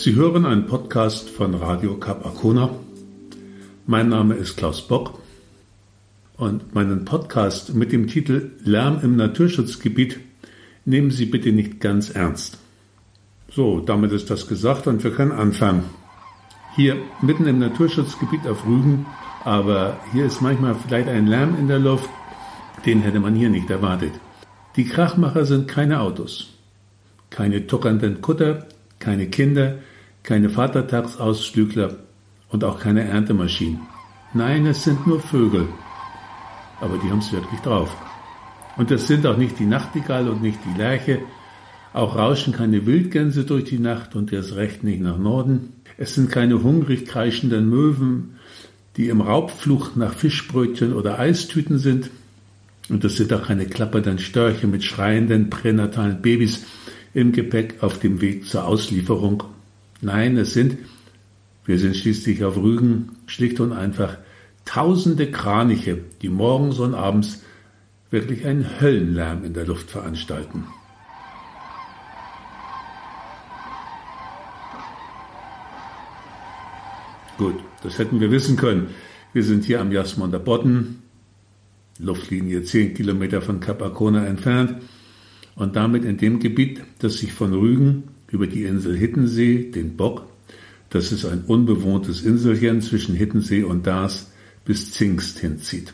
Sie hören einen Podcast von Radio Cap Arcona. Mein Name ist Klaus Bock und meinen Podcast mit dem Titel Lärm im Naturschutzgebiet nehmen Sie bitte nicht ganz ernst. So, damit ist das gesagt und wir können anfangen. Hier mitten im Naturschutzgebiet auf Rügen, aber hier ist manchmal vielleicht ein Lärm in der Luft, den hätte man hier nicht erwartet. Die Krachmacher sind keine Autos, keine tuckernden Kutter, keine Kinder, keine Vatertagsausflügler und auch keine Erntemaschinen. Nein, es sind nur Vögel. Aber die haben es wirklich drauf. Und es sind auch nicht die Nachtigall und nicht die Lerche. Auch rauschen keine Wildgänse durch die Nacht und erst recht nicht nach Norden. Es sind keine hungrig kreischenden Möwen, die im Raubfluch nach Fischbrötchen oder Eistüten sind. Und es sind auch keine klappernden Störche mit schreienden pränatalen Babys im Gepäck auf dem Weg zur Auslieferung. Nein, es sind, wir sind schließlich auf Rügen, schlicht und einfach tausende Kraniche, die morgens und abends wirklich einen Höllenlärm in der Luft veranstalten. Gut, das hätten wir wissen können. Wir sind hier am Jasmonder Bodden, Luftlinie 10 Kilometer von Kap Arkona entfernt und damit in dem Gebiet, das sich von Rügen über die Insel Hittensee, den Bock, das ist ein unbewohntes Inselchen zwischen Hittensee und Dars, bis Zingst hinzieht.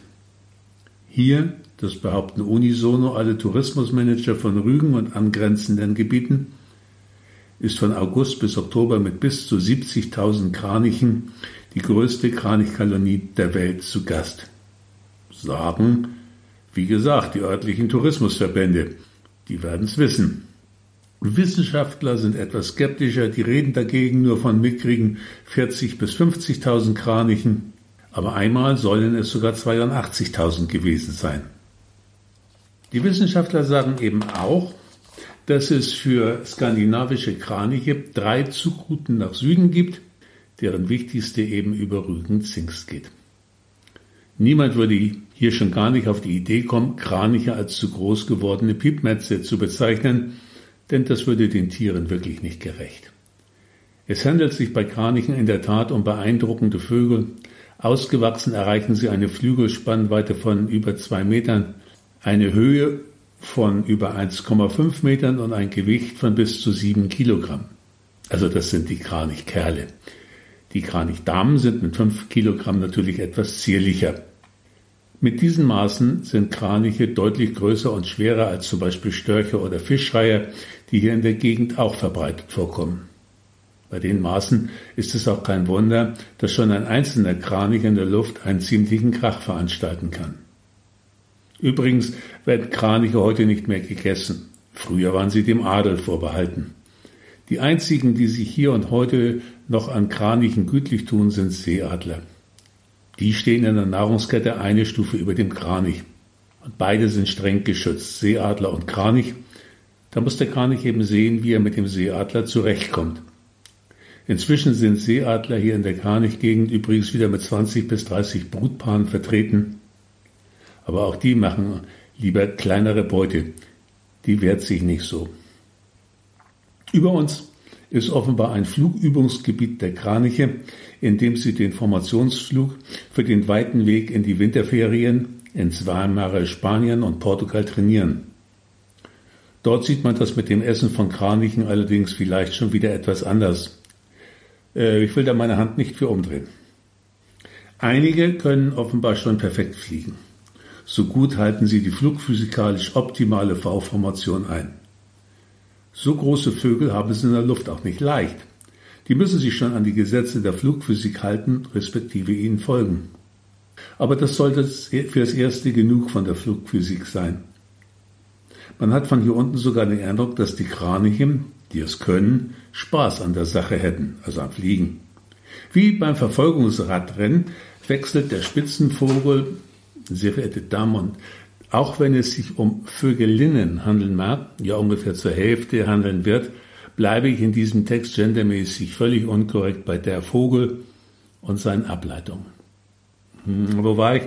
Hier, das behaupten unisono alle Tourismusmanager von Rügen und angrenzenden Gebieten, ist von August bis Oktober mit bis zu 70.000 Kranichen die größte Kranichkolonie der Welt zu Gast. Sagen, wie gesagt, die örtlichen Tourismusverbände. Die werden es wissen. Wissenschaftler sind etwas skeptischer, die reden dagegen nur von mickrigen 40 bis 50.000 Kranichen, aber einmal sollen es sogar 82.000 gewesen sein. Die Wissenschaftler sagen eben auch, dass es für skandinavische Kraniche drei Zugrouten nach Süden gibt, deren wichtigste eben über Rügen-Zingst geht. Niemand würde hier schon gar nicht auf die Idee kommen, Kraniche als zu groß gewordene Piepmetze zu bezeichnen, denn das würde den Tieren wirklich nicht gerecht. Es handelt sich bei Kranichen in der Tat um beeindruckende Vögel. Ausgewachsen erreichen sie eine Flügelspannweite von über zwei Metern, eine Höhe von über 1,5 Metern und ein Gewicht von bis zu sieben Kilogramm. Also das sind die Kranichkerle. Die Kranichdamen sind mit fünf Kilogramm natürlich etwas zierlicher. Mit diesen Maßen sind Kraniche deutlich größer und schwerer als zum Beispiel Störche oder Fischreiher, die hier in der Gegend auch verbreitet vorkommen. Bei den Maßen ist es auch kein Wunder, dass schon ein einzelner Kranich in der Luft einen ziemlichen Krach veranstalten kann. Übrigens werden Kraniche heute nicht mehr gegessen. Früher waren sie dem Adel vorbehalten. Die einzigen, die sich hier und heute noch an Kranichen gütlich tun, sind Seeadler. Die stehen in der Nahrungskette eine Stufe über dem Kranich. Und beide sind streng geschützt, Seeadler und Kranich. Da muss der Kranich eben sehen, wie er mit dem Seeadler zurechtkommt. Inzwischen sind Seeadler hier in der Kranichgegend übrigens wieder mit 20 bis 30 Brutpaaren vertreten. Aber auch die machen lieber kleinere Beute. Die wehrt sich nicht so. Über uns ist offenbar ein Flugübungsgebiet der Kraniche, in dem sie den Formationsflug für den weiten Weg in die Winterferien ins warmere Spanien und Portugal trainieren. Dort sieht man das mit dem Essen von Kranichen allerdings vielleicht schon wieder etwas anders. Äh, ich will da meine Hand nicht für umdrehen. Einige können offenbar schon perfekt fliegen. So gut halten sie die flugphysikalisch optimale V-Formation ein. So große Vögel haben es in der Luft auch nicht leicht. Die müssen sich schon an die Gesetze der Flugphysik halten, respektive ihnen folgen. Aber das sollte für das Erste genug von der Flugphysik sein. Man hat von hier unten sogar den Eindruck, dass die Kraniche, die es können, Spaß an der Sache hätten, also am Fliegen. Wie beim Verfolgungsradrennen wechselt der Spitzenvogel, sehr verehrte Damen und auch wenn es sich um Vögelinnen handeln mag, ja ungefähr zur Hälfte handeln wird, bleibe ich in diesem Text gendermäßig völlig unkorrekt bei der Vogel und seinen Ableitungen. Hm, wo war ich?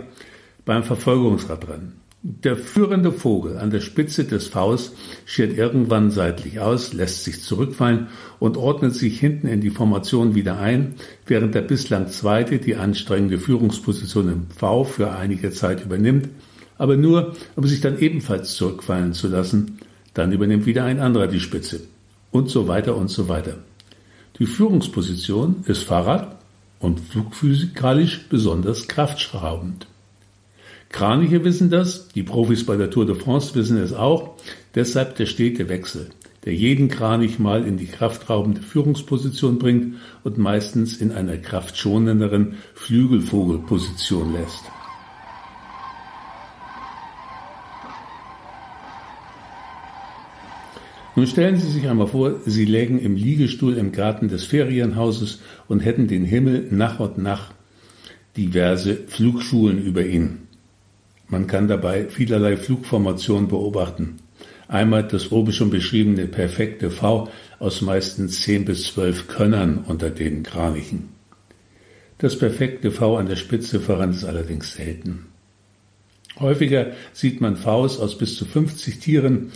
Beim Verfolgungsradrennen. Der führende Vogel an der Spitze des Vs schert irgendwann seitlich aus, lässt sich zurückfallen und ordnet sich hinten in die Formation wieder ein, während der bislang zweite die anstrengende Führungsposition im V für einige Zeit übernimmt, aber nur, um sich dann ebenfalls zurückfallen zu lassen, dann übernimmt wieder ein anderer die Spitze und so weiter und so weiter. Die Führungsposition ist Fahrrad und flugphysikalisch besonders kraftschraubend. Kraniche wissen das, die Profis bei der Tour de France wissen es auch, deshalb der stete Wechsel, der jeden Kranich mal in die kraftraubende Führungsposition bringt und meistens in einer kraftschonenderen Flügelvogelposition lässt. Nun stellen Sie sich einmal vor, Sie lägen im Liegestuhl im Garten des Ferienhauses und hätten den Himmel nach und nach diverse Flugschulen über Ihnen. Man kann dabei vielerlei Flugformationen beobachten. Einmal das oben schon beschriebene perfekte V aus meistens zehn bis zwölf Könnern unter den Kranichen. Das perfekte V an der Spitze voran ist allerdings selten. Häufiger sieht man Vs aus bis zu 50 Tieren,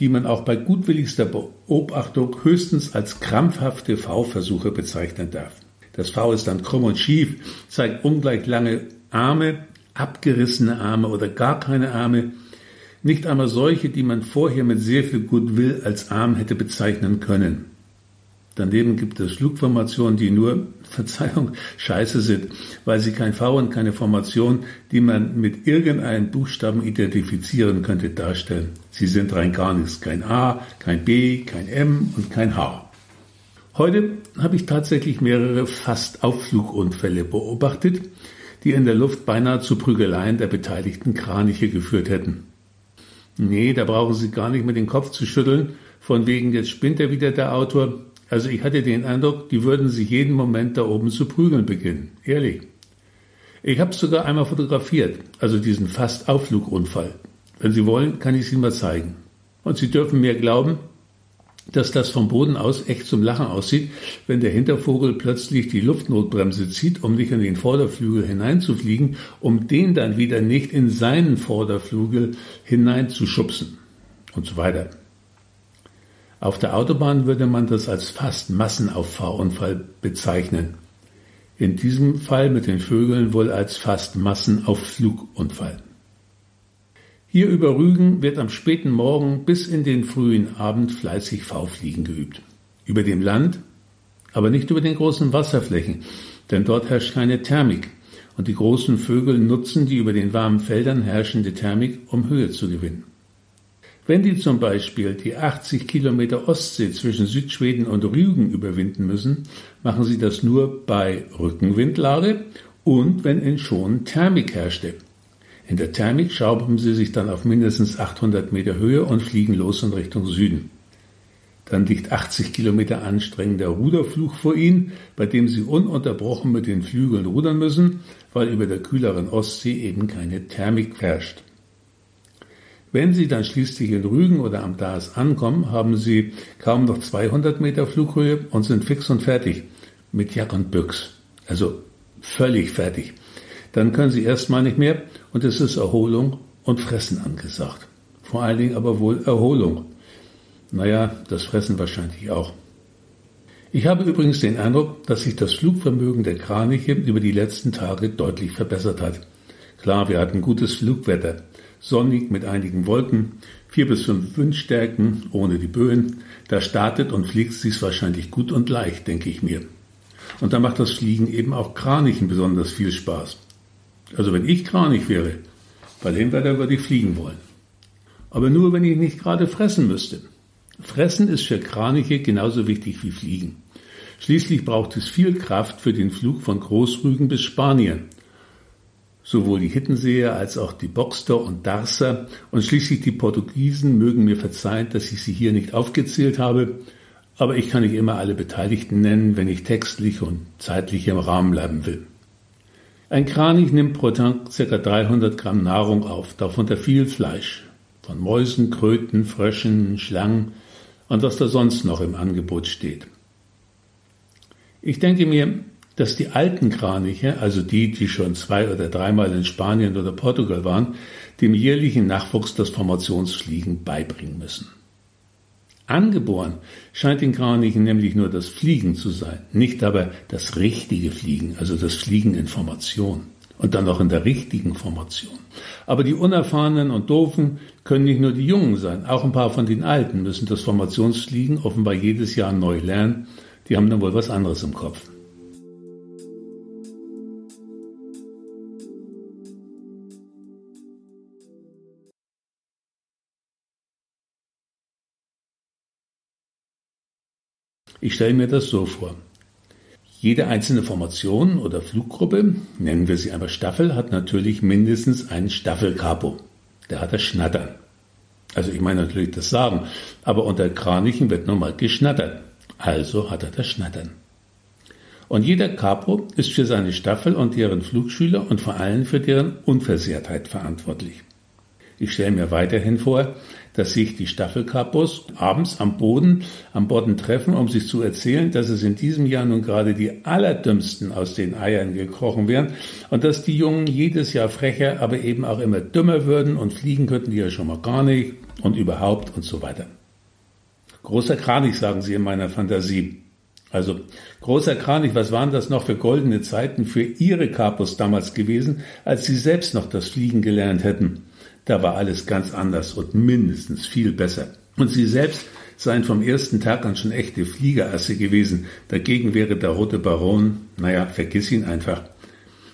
die man auch bei gutwilligster Beobachtung höchstens als krampfhafte V-Versuche bezeichnen darf. Das V ist dann krumm und schief, zeigt ungleich lange Arme, abgerissene Arme oder gar keine Arme, nicht einmal solche, die man vorher mit sehr viel Goodwill als Arm hätte bezeichnen können. Daneben gibt es Flugformationen, die nur, Verzeihung, scheiße sind, weil sie kein V und keine Formation, die man mit irgendeinem Buchstaben identifizieren könnte, darstellen. Sie sind rein gar nichts. Kein A, kein B, kein M und kein H. Heute habe ich tatsächlich mehrere fast Aufflugunfälle beobachtet, die in der Luft beinahe zu Prügeleien der beteiligten Kraniche geführt hätten. Nee, da brauchen Sie gar nicht mit den Kopf zu schütteln, von wegen jetzt spinnt er wieder der Autor. Also ich hatte den Eindruck, die würden sich jeden Moment da oben zu prügeln beginnen. Ehrlich. Ich habe es sogar einmal fotografiert, also diesen fast Aufflugunfall. Wenn Sie wollen, kann ich es Ihnen mal zeigen. Und Sie dürfen mir glauben, dass das vom Boden aus echt zum Lachen aussieht, wenn der Hintervogel plötzlich die Luftnotbremse zieht, um nicht in den Vorderflügel hineinzufliegen, um den dann wieder nicht in seinen Vorderflügel hineinzuschubsen und so weiter. Auf der Autobahn würde man das als fast Massenauffahrunfall bezeichnen. In diesem Fall mit den Vögeln wohl als fast Massenaufflugunfall. Hier über Rügen wird am späten Morgen bis in den frühen Abend fleißig V-Fliegen geübt. Über dem Land, aber nicht über den großen Wasserflächen, denn dort herrscht keine Thermik und die großen Vögel nutzen die über den warmen Feldern herrschende Thermik, um Höhe zu gewinnen. Wenn die zum Beispiel die 80 Kilometer Ostsee zwischen Südschweden und Rügen überwinden müssen, machen sie das nur bei Rückenwindlage und wenn in schon Thermik herrschte. In der Thermik schrauben sie sich dann auf mindestens 800 Meter Höhe und fliegen los in Richtung Süden. Dann liegt 80 Kilometer anstrengender Ruderflug vor ihnen, bei dem sie ununterbrochen mit den Flügeln rudern müssen, weil über der kühleren Ostsee eben keine Thermik herrscht. Wenn Sie dann schließlich in Rügen oder am Daas ankommen, haben Sie kaum noch 200 Meter Flughöhe und sind fix und fertig mit Jack und Büchs. Also völlig fertig. Dann können Sie erstmal nicht mehr und es ist Erholung und Fressen angesagt. Vor allen Dingen aber wohl Erholung. Naja, das Fressen wahrscheinlich auch. Ich habe übrigens den Eindruck, dass sich das Flugvermögen der Kraniche über die letzten Tage deutlich verbessert hat. Klar, wir hatten gutes Flugwetter sonnig mit einigen Wolken, vier bis fünf Windstärken ohne die Böen. Da startet und fliegt sich's wahrscheinlich gut und leicht, denke ich mir. Und da macht das Fliegen eben auch Kranichen besonders viel Spaß. Also wenn ich Kranich wäre, bei dem Wetter würde ich fliegen wollen. Aber nur, wenn ich nicht gerade fressen müsste. Fressen ist für Kraniche genauso wichtig wie Fliegen. Schließlich braucht es viel Kraft für den Flug von Großrügen bis Spanien. Sowohl die Hittenseher als auch die Boxter und Darser und schließlich die Portugiesen mögen mir verzeihen, dass ich sie hier nicht aufgezählt habe, aber ich kann nicht immer alle Beteiligten nennen, wenn ich textlich und zeitlich im Rahmen bleiben will. Ein Kranich nimmt pro Tag ca. 300 Gramm Nahrung auf, darunter viel Fleisch, von Mäusen, Kröten, Fröschen, Schlangen und was da sonst noch im Angebot steht. Ich denke mir, dass die alten Kraniche, also die, die schon zwei oder dreimal in Spanien oder Portugal waren, dem jährlichen Nachwuchs das Formationsfliegen beibringen müssen. Angeboren scheint den Kranichen nämlich nur das Fliegen zu sein, nicht aber das richtige Fliegen, also das Fliegen in Formation und dann auch in der richtigen Formation. Aber die Unerfahrenen und Doofen können nicht nur die Jungen sein, auch ein paar von den Alten müssen das Formationsfliegen offenbar jedes Jahr neu lernen. Die haben dann wohl was anderes im Kopf. Ich stelle mir das so vor. Jede einzelne Formation oder Fluggruppe, nennen wir sie aber Staffel, hat natürlich mindestens einen Staffelkapo. Der hat das Schnattern. Also ich meine natürlich das Sagen, aber unter Kranichen wird nun mal geschnattert. Also hat er das Schnattern. Und jeder Capo ist für seine Staffel und deren Flugschüler und vor allem für deren Unversehrtheit verantwortlich. Ich stelle mir weiterhin vor, dass sich die Staffelkapos abends am Boden, am Boden treffen, um sich zu erzählen, dass es in diesem Jahr nun gerade die allerdümmsten aus den Eiern gekrochen wären und dass die Jungen jedes Jahr frecher, aber eben auch immer dümmer würden und fliegen könnten die ja schon mal gar nicht und überhaupt und so weiter. Großer Kranich, sagen sie in meiner Fantasie. Also, großer Kranich, was waren das noch für goldene Zeiten für ihre Kapos damals gewesen, als sie selbst noch das Fliegen gelernt hätten? Da war alles ganz anders und mindestens viel besser. Und sie selbst seien vom ersten Tag an schon echte Fliegerasse gewesen. Dagegen wäre der rote Baron, naja, vergiss ihn einfach.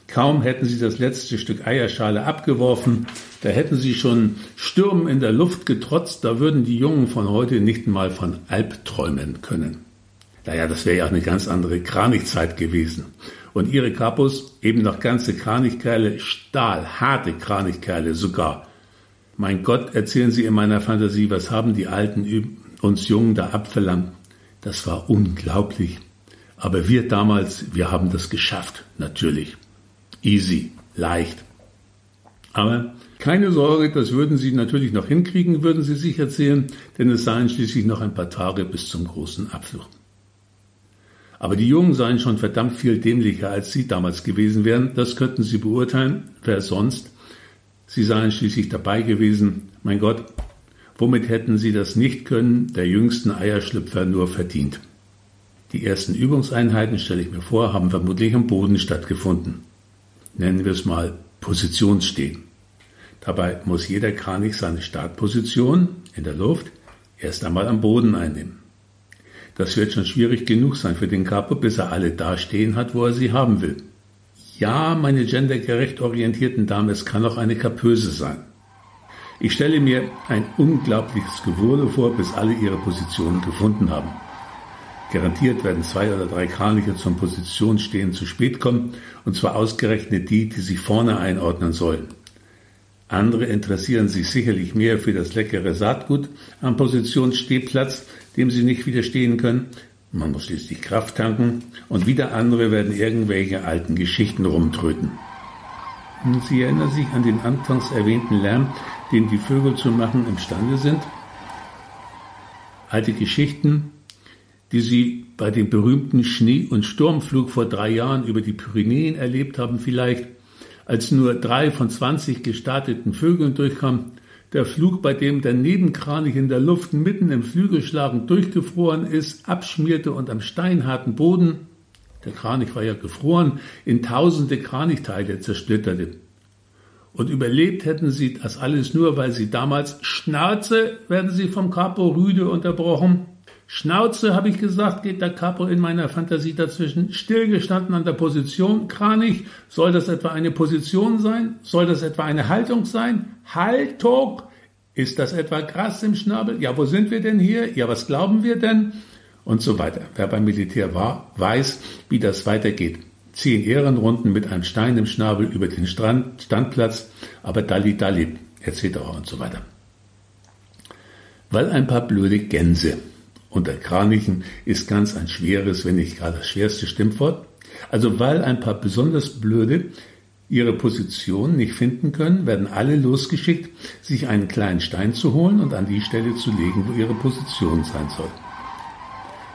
Kaum hätten sie das letzte Stück Eierschale abgeworfen, da hätten sie schon Stürmen in der Luft getrotzt, da würden die Jungen von heute nicht mal von Albträumen können. Naja, das wäre ja auch eine ganz andere Kranichzeit gewesen. Und ihre Kapus eben noch ganze Kranichkerle, Stahl, harte Kranichkerle sogar. Mein Gott, erzählen Sie in meiner Fantasie, was haben die Alten uns Jungen da abverlangt? Das war unglaublich. Aber wir damals, wir haben das geschafft, natürlich. Easy, leicht. Aber keine Sorge, das würden Sie natürlich noch hinkriegen, würden Sie sich erzählen, denn es seien schließlich noch ein paar Tage bis zum großen Abflug. Aber die Jungen seien schon verdammt viel dämlicher, als Sie damals gewesen wären, das könnten Sie beurteilen, wer sonst, Sie seien schließlich dabei gewesen. Mein Gott, womit hätten Sie das nicht können, der jüngsten Eierschlüpfer nur verdient? Die ersten Übungseinheiten, stelle ich mir vor, haben vermutlich am Boden stattgefunden. Nennen wir es mal Positionsstehen. Dabei muss jeder Kranich seine Startposition in der Luft erst einmal am Boden einnehmen. Das wird schon schwierig genug sein für den Capo, bis er alle da stehen hat, wo er sie haben will. Ja, meine gendergerecht orientierten Damen, es kann auch eine Kapöse sein. Ich stelle mir ein unglaubliches Gewurde vor, bis alle ihre Positionen gefunden haben. Garantiert werden zwei oder drei Kraniche zum Positionsstehen zu spät kommen, und zwar ausgerechnet die, die sich vorne einordnen sollen. Andere interessieren sich sicherlich mehr für das leckere Saatgut am Positionsstehplatz, dem sie nicht widerstehen können, man muss schließlich Kraft tanken und wieder andere werden irgendwelche alten Geschichten rumtröten. Sie erinnern sich an den anfangs erwähnten Lärm, den die Vögel zu machen imstande sind? Alte Geschichten, die Sie bei dem berühmten Schnee- und Sturmflug vor drei Jahren über die Pyrenäen erlebt haben vielleicht, als nur drei von zwanzig gestarteten Vögeln durchkamen der Flug, bei dem der Nebenkranich in der Luft mitten im Flügelschlagen durchgefroren ist, abschmierte und am steinharten Boden, der Kranich war ja gefroren, in tausende Kranichteile zersplitterte. Und überlebt hätten sie das alles nur, weil sie damals Schnauze, werden sie vom Capo Rüde unterbrochen, Schnauze, habe ich gesagt, geht der Capo in meiner Fantasie dazwischen. Stillgestanden an der Position. Kranich, soll das etwa eine Position sein? Soll das etwa eine Haltung sein? Haltung! Ist das etwa Gras im Schnabel? Ja, wo sind wir denn hier? Ja, was glauben wir denn? Und so weiter. Wer beim Militär war, weiß, wie das weitergeht. Zehn Ehrenrunden mit einem Stein im Schnabel über den Strand, Standplatz, aber Dalli Dalli, etc. und so weiter. Weil ein paar blöde Gänse unter Kranichen ist ganz ein schweres, wenn nicht gerade das schwerste Stimmwort. Also weil ein paar besonders blöde ihre Position nicht finden können, werden alle losgeschickt, sich einen kleinen Stein zu holen und an die Stelle zu legen, wo ihre Position sein soll.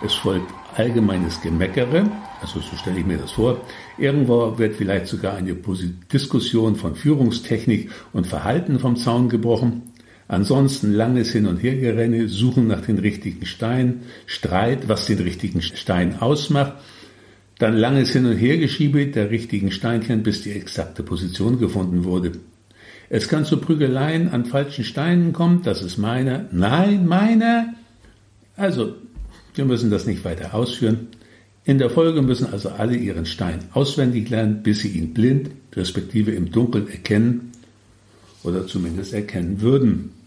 Es folgt allgemeines Gemeckere Also so stelle ich mir das vor. Irgendwo wird vielleicht sogar eine Diskussion von Führungstechnik und Verhalten vom Zaun gebrochen. Ansonsten langes Hin- und Hergerenne, Suchen nach den richtigen Steinen, Streit, was den richtigen Stein ausmacht, dann langes Hin- und Hergeschiebe der richtigen Steinchen, bis die exakte Position gefunden wurde. Es kann zu Prügeleien an falschen Steinen kommen, das ist meiner. Nein, meiner. Also, wir müssen das nicht weiter ausführen. In der Folge müssen also alle ihren Stein auswendig lernen, bis sie ihn blind, respektive im Dunkeln erkennen oder zumindest erkennen würden.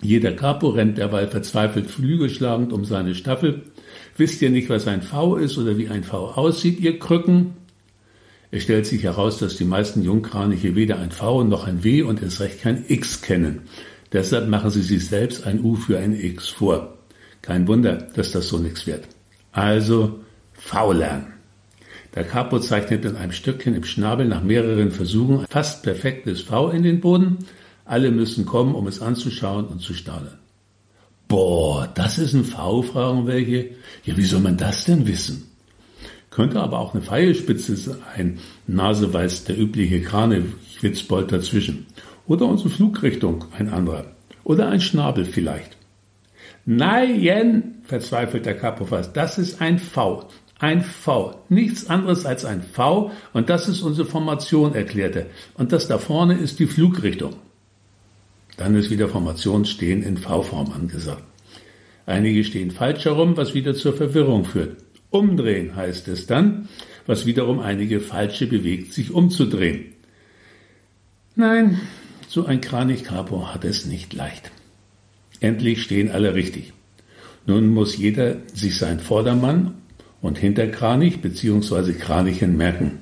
Jeder Capo rennt derweil verzweifelt flügelschlagend um seine Staffel. Wisst ihr nicht, was ein V ist oder wie ein V aussieht, ihr Krücken? Es stellt sich heraus, dass die meisten Jungkraniche weder ein V noch ein W und erst recht kein X kennen. Deshalb machen sie sich selbst ein U für ein X vor. Kein Wunder, dass das so nichts wird. Also V lernen. Der Capo zeichnet in einem Stückchen im Schnabel nach mehreren Versuchen fast perfektes V in den Boden. Alle müssen kommen, um es anzuschauen und zu staunen. Boah, das ist ein V, fragen welche. Ja, wie soll man das denn wissen? Könnte aber auch eine Pfeilspitze sein. Nase weiß der übliche Krane, Schwitzbold dazwischen. Oder unsere Flugrichtung, ein anderer. Oder ein Schnabel vielleicht. Nein, verzweifelt der Capo fast, das ist ein V. Ein V. Nichts anderes als ein V. Und das ist unsere Formation, erklärte. Und das da vorne ist die Flugrichtung. Dann ist wieder Formation stehen in V-Form angesagt. Einige stehen falsch herum, was wieder zur Verwirrung führt. Umdrehen heißt es dann, was wiederum einige Falsche bewegt, sich umzudrehen. Nein, so ein Kranichkapo hat es nicht leicht. Endlich stehen alle richtig. Nun muss jeder sich sein Vordermann und Hinterkranich bzw. Kranichen merken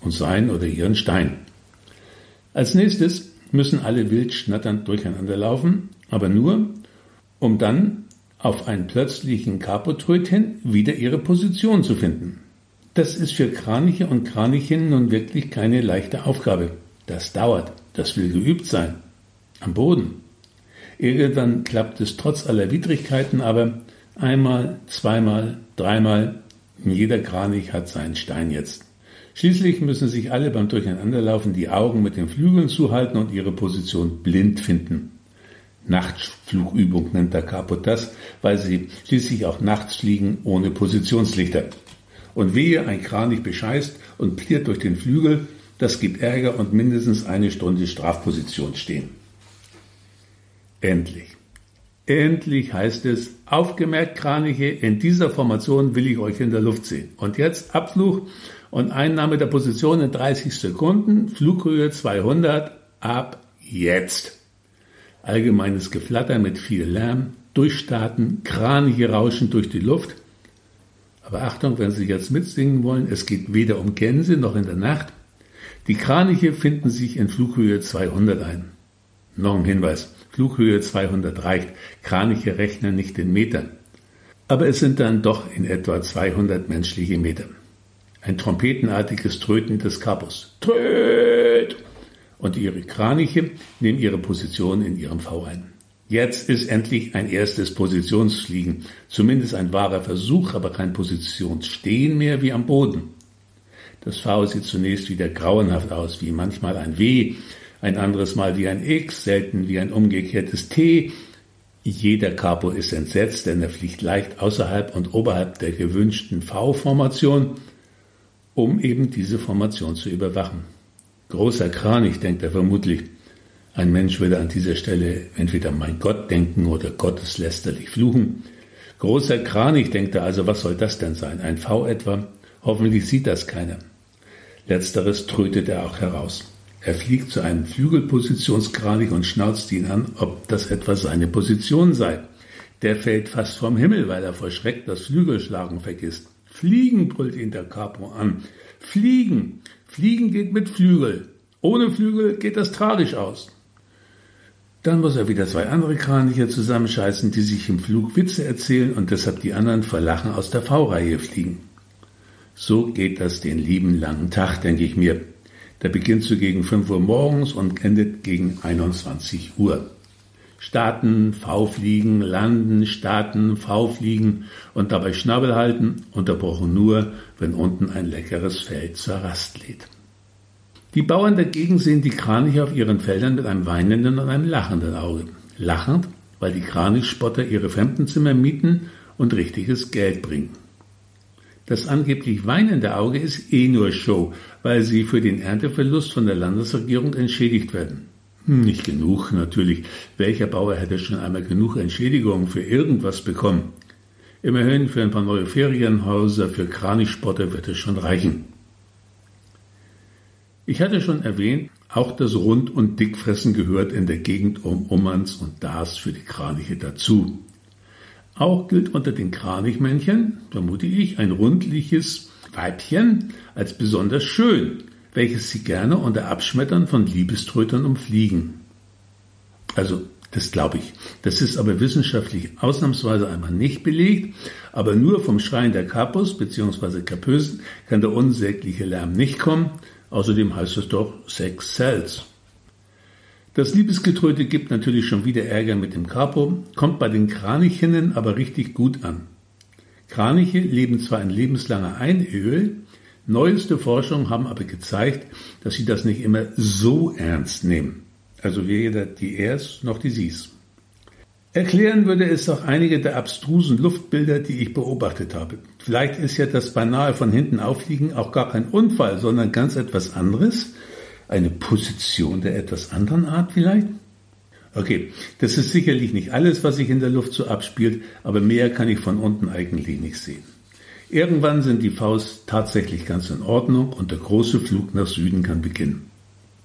und sein oder ihren Stein. Als nächstes müssen alle wild schnatternd durcheinander laufen, aber nur, um dann auf einen plötzlichen Kapotröt hin wieder ihre Position zu finden. Das ist für Kraniche und Kranichinnen nun wirklich keine leichte Aufgabe. Das dauert, das will geübt sein. Am Boden. Irgendwann klappt es trotz aller Widrigkeiten aber einmal, zweimal, dreimal. Jeder Kranich hat seinen Stein jetzt. Schließlich müssen sich alle beim Durcheinanderlaufen die Augen mit den Flügeln zuhalten und ihre Position blind finden. Nachtflugübung nennt der Capo das, weil sie schließlich auch nachts fliegen ohne Positionslichter. Und wehe, ein Kranich bescheißt und pliert durch den Flügel, das gibt Ärger und mindestens eine Stunde Strafposition stehen. Endlich. Endlich heißt es, aufgemerkt Kraniche, in dieser Formation will ich euch in der Luft sehen. Und jetzt Abflug und Einnahme der Position in 30 Sekunden, Flughöhe 200, ab jetzt allgemeines Geflatter mit viel Lärm, Durchstarten, Kraniche rauschen durch die Luft. Aber Achtung, wenn Sie jetzt mitsingen wollen, es geht weder um Gänse noch in der Nacht. Die Kraniche finden sich in Flughöhe 200 ein. Noch ein Hinweis, Flughöhe 200 reicht, Kraniche rechnen nicht in Metern. Aber es sind dann doch in etwa 200 menschliche Meter. Ein trompetenartiges Tröten des Kapus. Tröt! und ihre Kraniche nehmen ihre Position in ihrem V ein. Jetzt ist endlich ein erstes Positionsfliegen, zumindest ein wahrer Versuch, aber kein Positionsstehen mehr wie am Boden. Das V sieht zunächst wieder grauenhaft aus, wie manchmal ein W, ein anderes Mal wie ein X, selten wie ein umgekehrtes T. Jeder Capo ist entsetzt, denn er fliegt leicht außerhalb und oberhalb der gewünschten V-Formation, um eben diese Formation zu überwachen. Großer Kranich, denkt er vermutlich. Ein Mensch würde an dieser Stelle entweder mein Gott denken oder gotteslästerlich fluchen. Großer Kranich, denkt er also, was soll das denn sein? Ein V etwa? Hoffentlich sieht das keiner. Letzteres trötet er auch heraus. Er fliegt zu einem Flügelpositionskranich und schnauzt ihn an, ob das etwa seine Position sei. Der fällt fast vom Himmel, weil er vor Schreck das Flügelschlagen vergisst. Fliegen, brüllt ihn der Capo an. Fliegen! Fliegen geht mit Flügel. Ohne Flügel geht das tragisch aus. Dann muss er wieder zwei andere Kraniche zusammenscheißen, die sich im Flug Witze erzählen und deshalb die anderen vor Lachen aus der V-Reihe fliegen. So geht das den lieben langen Tag, denke ich mir. Der beginnt so gegen 5 Uhr morgens und endet gegen 21 Uhr. Starten, V-Fliegen, landen, starten, V-Fliegen und dabei Schnabel halten, unterbrochen nur, wenn unten ein leckeres Feld zur Rast lädt. Die Bauern dagegen sehen die Kraniche auf ihren Feldern mit einem weinenden und einem lachenden Auge. Lachend, weil die Kranichspotter ihre Fremdenzimmer mieten und richtiges Geld bringen. Das angeblich weinende Auge ist eh nur Show, weil sie für den Ernteverlust von der Landesregierung entschädigt werden. Hm, nicht genug, natürlich. Welcher Bauer hätte schon einmal genug Entschädigung für irgendwas bekommen? Immerhin für ein paar neue Ferienhäuser für Kranichspotter wird es schon reichen. Ich hatte schon erwähnt, auch das Rund- und Dickfressen gehört in der Gegend um Ummanns und Dars für die Kraniche dazu. Auch gilt unter den Kranichmännchen, vermute ich, ein rundliches Weibchen als besonders schön, welches sie gerne unter Abschmettern von Liebeströtern umfliegen. Also, das glaube ich. Das ist aber wissenschaftlich ausnahmsweise einmal nicht belegt, aber nur vom Schreien der Kapus bzw. Kapösen kann der unsägliche Lärm nicht kommen. Außerdem heißt es doch Sex Cells. Das Liebesgetröte gibt natürlich schon wieder Ärger mit dem Capo, kommt bei den Kranichinnen aber richtig gut an. Kraniche leben zwar in lebenslanger Einöhe, neueste Forschungen haben aber gezeigt, dass sie das nicht immer so ernst nehmen. Also weder die Ers noch die Sies. Erklären würde es auch einige der abstrusen Luftbilder, die ich beobachtet habe. Vielleicht ist ja das beinahe von hinten auffliegen auch gar kein Unfall, sondern ganz etwas anderes, eine Position der etwas anderen Art vielleicht? Okay, das ist sicherlich nicht alles, was sich in der Luft so abspielt, aber mehr kann ich von unten eigentlich nicht sehen. Irgendwann sind die Faust tatsächlich ganz in Ordnung und der große Flug nach Süden kann beginnen.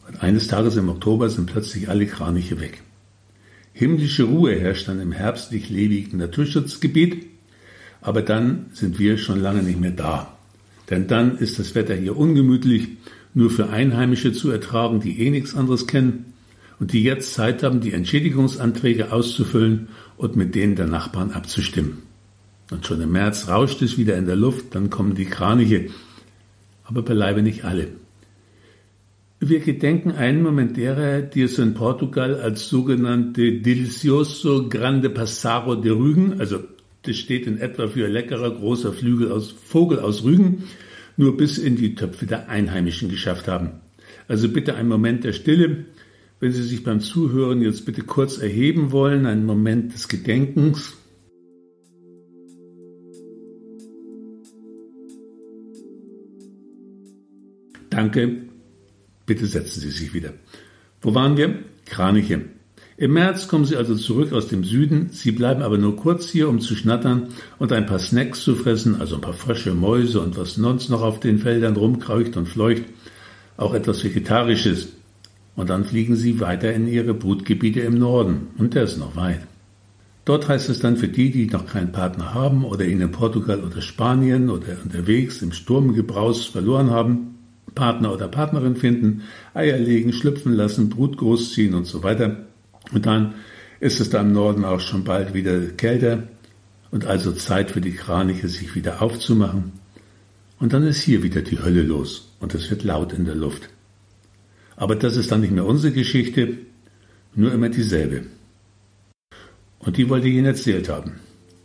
Und eines Tages im Oktober sind plötzlich alle Kraniche weg. Himmlische Ruhe herrscht dann im herbstlich lebigen Naturschutzgebiet, aber dann sind wir schon lange nicht mehr da. Denn dann ist das Wetter hier ungemütlich nur für Einheimische zu ertragen, die eh nichts anderes kennen und die jetzt Zeit haben, die Entschädigungsanträge auszufüllen und mit denen der Nachbarn abzustimmen. Und schon im März rauscht es wieder in der Luft, dann kommen die Kraniche, aber beileibe nicht alle. Wir gedenken einen Moment derer, die es in Portugal als sogenannte Delicioso Grande Passaro de Rügen, also das steht in etwa für leckerer großer Flügel aus, Vogel aus Rügen, nur bis in die Töpfe der Einheimischen geschafft haben. Also bitte einen Moment der Stille. Wenn Sie sich beim Zuhören jetzt bitte kurz erheben wollen, einen Moment des Gedenkens. Danke. Bitte setzen Sie sich wieder. Wo waren wir? Kraniche. Im März kommen sie also zurück aus dem Süden, sie bleiben aber nur kurz hier, um zu schnattern und ein paar Snacks zu fressen, also ein paar frische Mäuse und was sonst noch auf den Feldern rumkreucht und fleucht, auch etwas Vegetarisches. Und dann fliegen sie weiter in ihre Brutgebiete im Norden, und der ist noch weit. Dort heißt es dann für die, die noch keinen Partner haben oder ihn in Portugal oder Spanien oder unterwegs im Sturmgebraus verloren haben, Partner oder Partnerin finden, Eier legen, schlüpfen lassen, Brut großziehen und so weiter. Und dann ist es da im Norden auch schon bald wieder kälter und also Zeit für die Kraniche, sich wieder aufzumachen. Und dann ist hier wieder die Hölle los und es wird laut in der Luft. Aber das ist dann nicht mehr unsere Geschichte, nur immer dieselbe. Und die wollte ich Ihnen erzählt haben.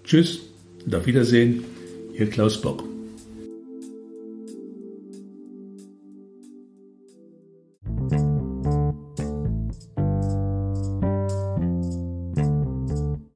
Tschüss und auf Wiedersehen, Ihr Klaus Bock.